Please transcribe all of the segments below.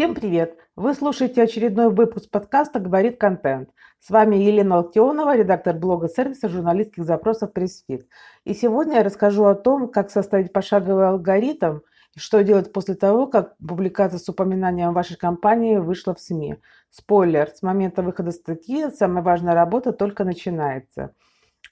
Всем привет! Вы слушаете очередной выпуск подкаста «Говорит контент». С вами Елена Локтионова, редактор блога сервиса журналистских запросов Pressfeed. И сегодня я расскажу о том, как составить пошаговый алгоритм и что делать после того, как публикация с упоминанием вашей компании вышла в СМИ. Спойлер, с момента выхода статьи самая важная работа только начинается.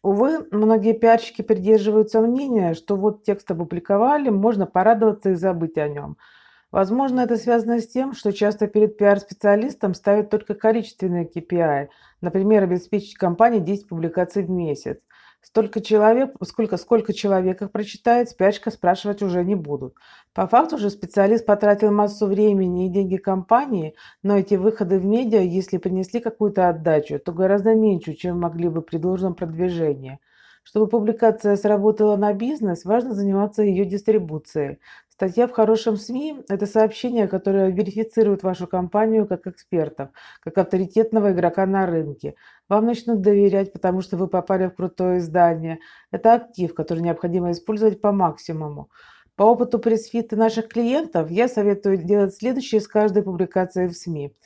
Увы, многие пиарщики придерживаются мнения, что вот текст опубликовали, можно порадоваться и забыть о нем – Возможно, это связано с тем, что часто перед пиар-специалистом ставят только количественные KPI, например, обеспечить компании 10 публикаций в месяц. Столько человек, сколько, сколько человек их прочитает, спячка спрашивать уже не будут. По факту же специалист потратил массу времени и деньги компании, но эти выходы в медиа, если принесли какую-то отдачу, то гораздо меньше, чем могли бы при должном продвижении. Чтобы публикация сработала на бизнес, важно заниматься ее дистрибуцией. Статья в хорошем СМИ – это сообщение, которое верифицирует вашу компанию как экспертов, как авторитетного игрока на рынке. Вам начнут доверять, потому что вы попали в крутое издание. Это актив, который необходимо использовать по максимуму. По опыту пресс-фита наших клиентов я советую делать следующее с каждой публикацией в СМИ.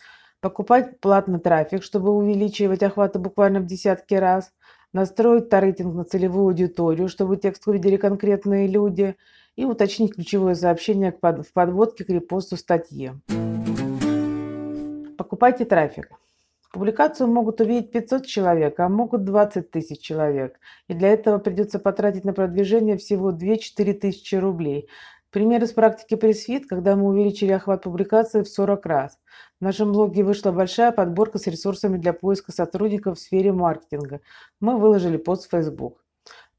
Покупать платный трафик, чтобы увеличивать охваты буквально в десятки раз. Настроить таргетинг на целевую аудиторию, чтобы текст увидели конкретные люди – и уточнить ключевое сообщение в подводке к репосту статьи. Покупайте трафик. Публикацию могут увидеть 500 человек, а могут 20 тысяч человек. И для этого придется потратить на продвижение всего 2-4 тысячи рублей. Пример из практики пресс-фит, когда мы увеличили охват публикации в 40 раз. В нашем блоге вышла большая подборка с ресурсами для поиска сотрудников в сфере маркетинга. Мы выложили пост в Facebook.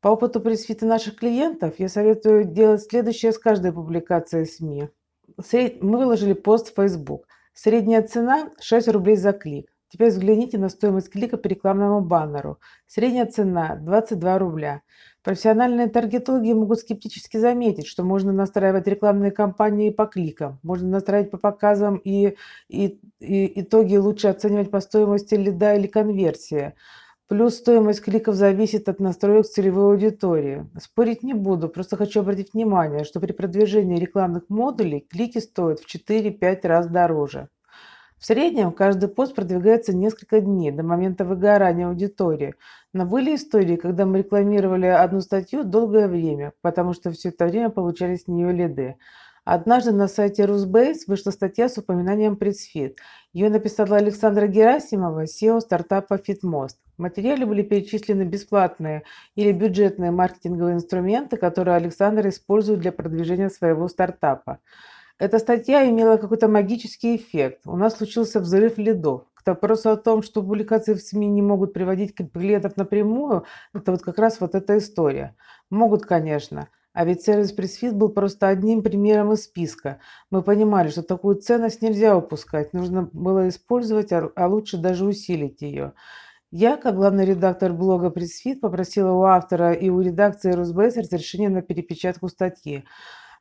По опыту пресс-фита наших клиентов я советую делать следующее с каждой публикацией СМИ. Мы выложили пост в Facebook. Средняя цена 6 рублей за клик. Теперь взгляните на стоимость клика по рекламному баннеру. Средняя цена 22 рубля. Профессиональные таргетологи могут скептически заметить, что можно настраивать рекламные кампании по кликам, можно настраивать по показам и, и, и итоги лучше оценивать по стоимости лида или конверсии. Плюс стоимость кликов зависит от настроек целевой аудитории. Спорить не буду, просто хочу обратить внимание, что при продвижении рекламных модулей клики стоят в 4-5 раз дороже. В среднем каждый пост продвигается несколько дней до момента выгорания аудитории. Но были истории, когда мы рекламировали одну статью долгое время, потому что все это время получали с нее лиды. Однажды на сайте Русбейс вышла статья с упоминанием Пресфит. Ее написала Александра Герасимова, SEO стартапа FitMost. В материале были перечислены бесплатные или бюджетные маркетинговые инструменты, которые Александр использует для продвижения своего стартапа. Эта статья имела какой-то магический эффект. У нас случился взрыв лидов. К вопросу о том, что публикации в СМИ не могут приводить клиентов напрямую, это вот как раз вот эта история. Могут, конечно. А ведь сервис пресс-фит был просто одним примером из списка. Мы понимали, что такую ценность нельзя упускать, нужно было использовать, а, а лучше даже усилить ее. Я, как главный редактор блога пресс-фит, попросила у автора и у редакции Русбейс разрешение на перепечатку статьи.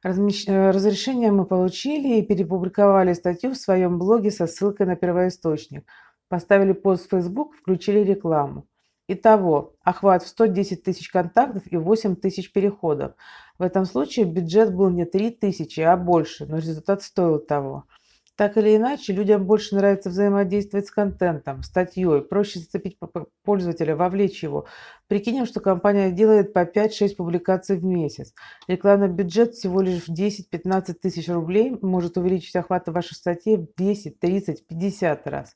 Размещ... Э, разрешение мы получили и перепубликовали статью в своем блоге со ссылкой на первоисточник. Поставили пост в Facebook, включили рекламу. Итого, охват в 110 тысяч контактов и 8 тысяч переходов. В этом случае бюджет был не 3 тысячи, а больше, но результат стоил того. Так или иначе, людям больше нравится взаимодействовать с контентом, статьей, проще зацепить пользователя, вовлечь его. Прикинем, что компания делает по 5-6 публикаций в месяц. Рекламный бюджет всего лишь в 10-15 тысяч рублей может увеличить охваты вашей статьи в 10, 30, 50 раз.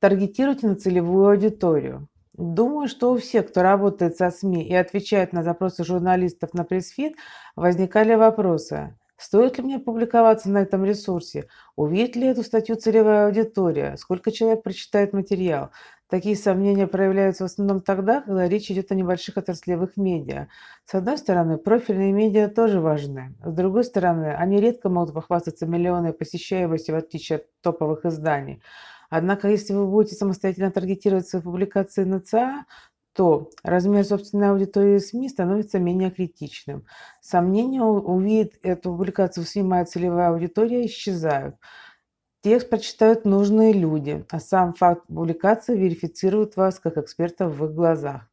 Таргетируйте на целевую аудиторию. Думаю, что у всех, кто работает со СМИ и отвечает на запросы журналистов на пресс-фит, возникали вопросы. Стоит ли мне публиковаться на этом ресурсе? Увидит ли эту статью целевая аудитория? Сколько человек прочитает материал? Такие сомнения проявляются в основном тогда, когда речь идет о небольших отраслевых медиа. С одной стороны, профильные медиа тоже важны. С другой стороны, они редко могут похвастаться миллионной посещаемостью, в отличие от топовых изданий. Однако, если вы будете самостоятельно таргетировать свои публикации на ЦА, то размер собственной аудитории СМИ становится менее критичным. Сомнения, увидит эту публикацию в СМИ моя целевая аудитория, исчезают. Текст прочитают нужные люди, а сам факт публикации верифицирует вас как эксперта в их глазах.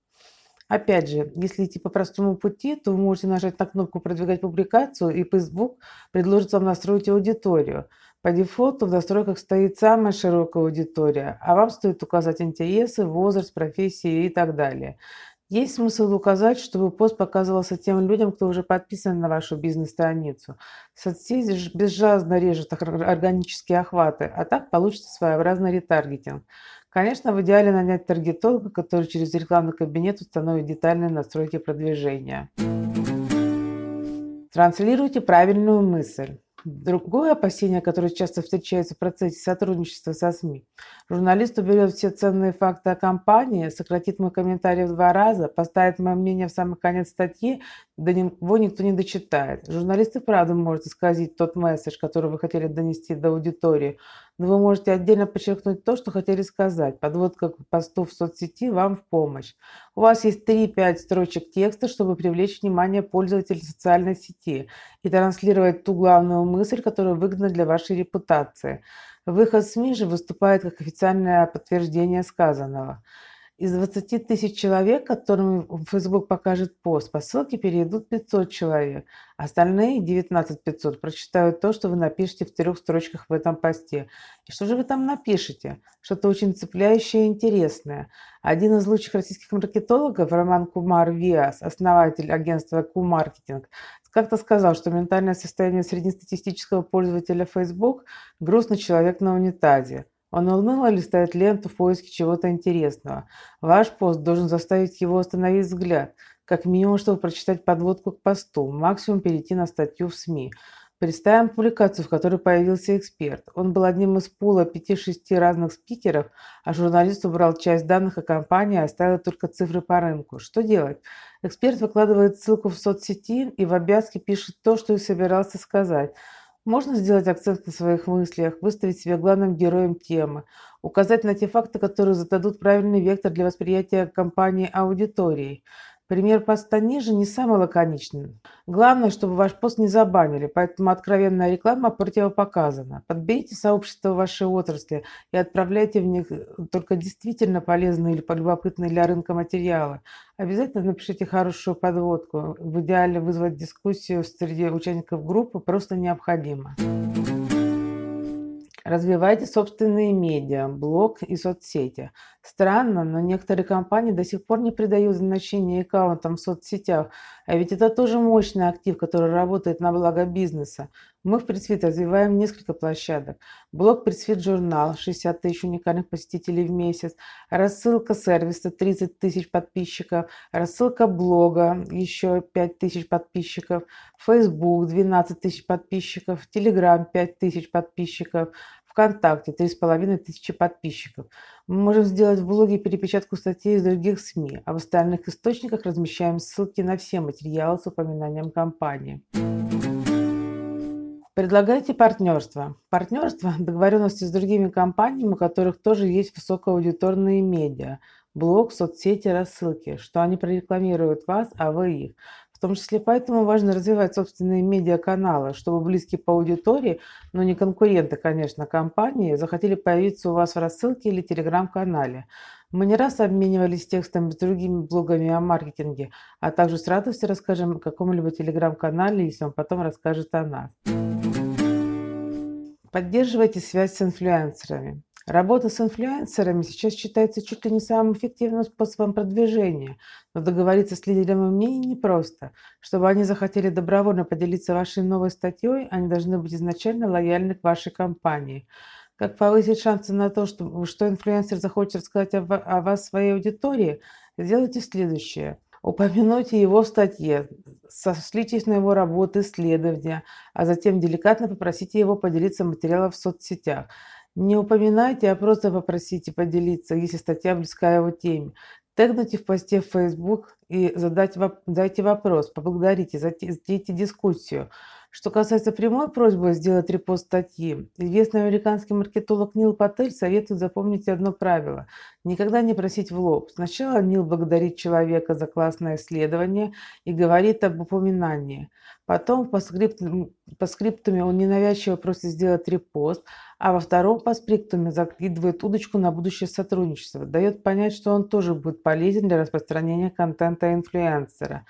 Опять же, если идти по простому пути, то вы можете нажать на кнопку «Продвигать публикацию», и Facebook предложит вам настроить аудиторию. По дефолту в настройках стоит самая широкая аудитория, а вам стоит указать интересы, возраст, профессии и так далее. Есть смысл указать, чтобы пост показывался тем людям, кто уже подписан на вашу бизнес-страницу. Соцсети безжалостно режут органические охваты, а так получится своеобразный ретаргетинг. Конечно, в идеале нанять таргетолога, который через рекламный кабинет установит детальные настройки продвижения. Транслируйте правильную мысль. Другое опасение, которое часто встречается в процессе сотрудничества со СМИ. Журналист уберет все ценные факты о компании, сократит мой комментарий в два раза, поставит мое мнение в самый конец статьи, до него никто не дочитает. Журналист и правда может исказить тот месседж, который вы хотели донести до аудитории, но вы можете отдельно подчеркнуть то, что хотели сказать. Подводка к посту в соцсети вам в помощь. У вас есть 3-5 строчек текста, чтобы привлечь внимание пользователей социальной сети и транслировать ту главную мысль, которая выгодна для вашей репутации. Выход СМИ же выступает как официальное подтверждение сказанного. Из 20 тысяч человек, которым Facebook покажет пост, по ссылке перейдут 500 человек. Остальные 19 500 прочитают то, что вы напишете в трех строчках в этом посте. И что же вы там напишете? Что-то очень цепляющее и интересное. Один из лучших российских маркетологов, Роман Кумар Виас, основатель агентства Q-Marketing, как-то сказал, что ментальное состояние среднестатистического пользователя Facebook – грустный человек на унитазе. Он уныло листает ленту в поиске чего-то интересного. Ваш пост должен заставить его остановить взгляд, как минимум, чтобы прочитать подводку к посту, максимум перейти на статью в СМИ. Представим публикацию, в которой появился эксперт. Он был одним из пула 5-6 разных спикеров, а журналист убрал часть данных о компании и оставил только цифры по рынку. Что делать? Эксперт выкладывает ссылку в соцсети и в обвязке пишет то, что и собирался сказать – можно сделать акцент на своих мыслях, выставить себя главным героем темы, указать на те факты, которые зададут правильный вектор для восприятия компании аудиторией. Пример поста ниже не самый лаконичный. Главное, чтобы ваш пост не забанили, поэтому откровенная реклама противопоказана. Подберите сообщество вашей отрасли и отправляйте в них только действительно полезные или любопытные для рынка материалы. Обязательно напишите хорошую подводку. В идеале вызвать дискуссию среди участников группы просто необходимо. Развивайте собственные медиа, блог и соцсети. Странно, но некоторые компании до сих пор не придают значения аккаунтам в соцсетях, а ведь это тоже мощный актив, который работает на благо бизнеса. Мы в Пресвит развиваем несколько площадок. Блог Пресвит журнал, 60 тысяч уникальных посетителей в месяц, рассылка сервиса, 30 тысяч подписчиков, рассылка блога, еще 5 тысяч подписчиков, Facebook, 12 тысяч подписчиков, Telegram, 5 тысяч подписчиков, ВКонтакте 3,5 тысячи подписчиков. Мы можем сделать в блоге перепечатку статей из других СМИ, а в остальных источниках размещаем ссылки на все материалы с упоминанием компании. Предлагайте партнерство. Партнерство – договоренности с другими компаниями, у которых тоже есть высокоаудиторные медиа, блог, соцсети, рассылки, что они прорекламируют вас, а вы их. Том числе поэтому важно развивать собственные медиаканалы, чтобы близкие по аудитории, но не конкуренты, конечно, компании, захотели появиться у вас в рассылке или телеграм-канале. Мы не раз обменивались текстами с другими блогами о маркетинге, а также с радостью расскажем о каком-либо телеграм-канале, если он потом расскажет о нас. Поддерживайте связь с инфлюенсерами. Работа с инфлюенсерами сейчас считается чуть ли не самым эффективным способом продвижения, но договориться с лидерами мнений непросто. Чтобы они захотели добровольно поделиться вашей новой статьей, они должны быть изначально лояльны к вашей компании. Как повысить шансы на то, что, что инфлюенсер захочет рассказать о, о вас своей аудитории? Сделайте следующее. Упомянуйте его в статье, сошлитесь на его работы, исследования, а затем деликатно попросите его поделиться материалом в соцсетях. Не упоминайте, а просто попросите поделиться, если статья близка его теме. Тегните в посте в Facebook и задать, дайте вопрос, поблагодарите, затейте дискуссию. Что касается прямой просьбы сделать репост статьи, известный американский маркетолог Нил Патель советует запомнить одно правило – никогда не просить в лоб. Сначала Нил благодарит человека за классное исследование и говорит об упоминании. Потом по, скрипту, по скриптуме он ненавязчиво просит сделать репост, а во втором по скриптуме закидывает удочку на будущее сотрудничество, дает понять, что он тоже будет полезен для распространения контента инфлюенсера.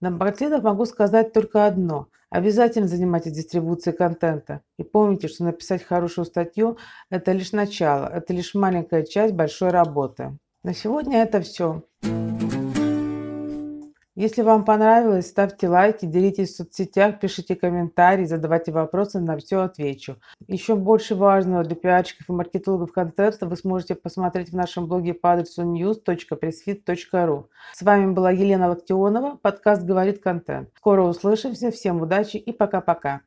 Напоследок могу сказать только одно. Обязательно занимайтесь дистрибуцией контента. И помните, что написать хорошую статью – это лишь начало, это лишь маленькая часть большой работы. На сегодня это все. Если вам понравилось, ставьте лайки, делитесь в соцсетях, пишите комментарии, задавайте вопросы, на все отвечу. Еще больше важного для пиарщиков и маркетологов контента вы сможете посмотреть в нашем блоге по адресу news.pressfit.ru. С вами была Елена Локтионова, подкаст «Говорит контент». Скоро услышимся, всем удачи и пока-пока.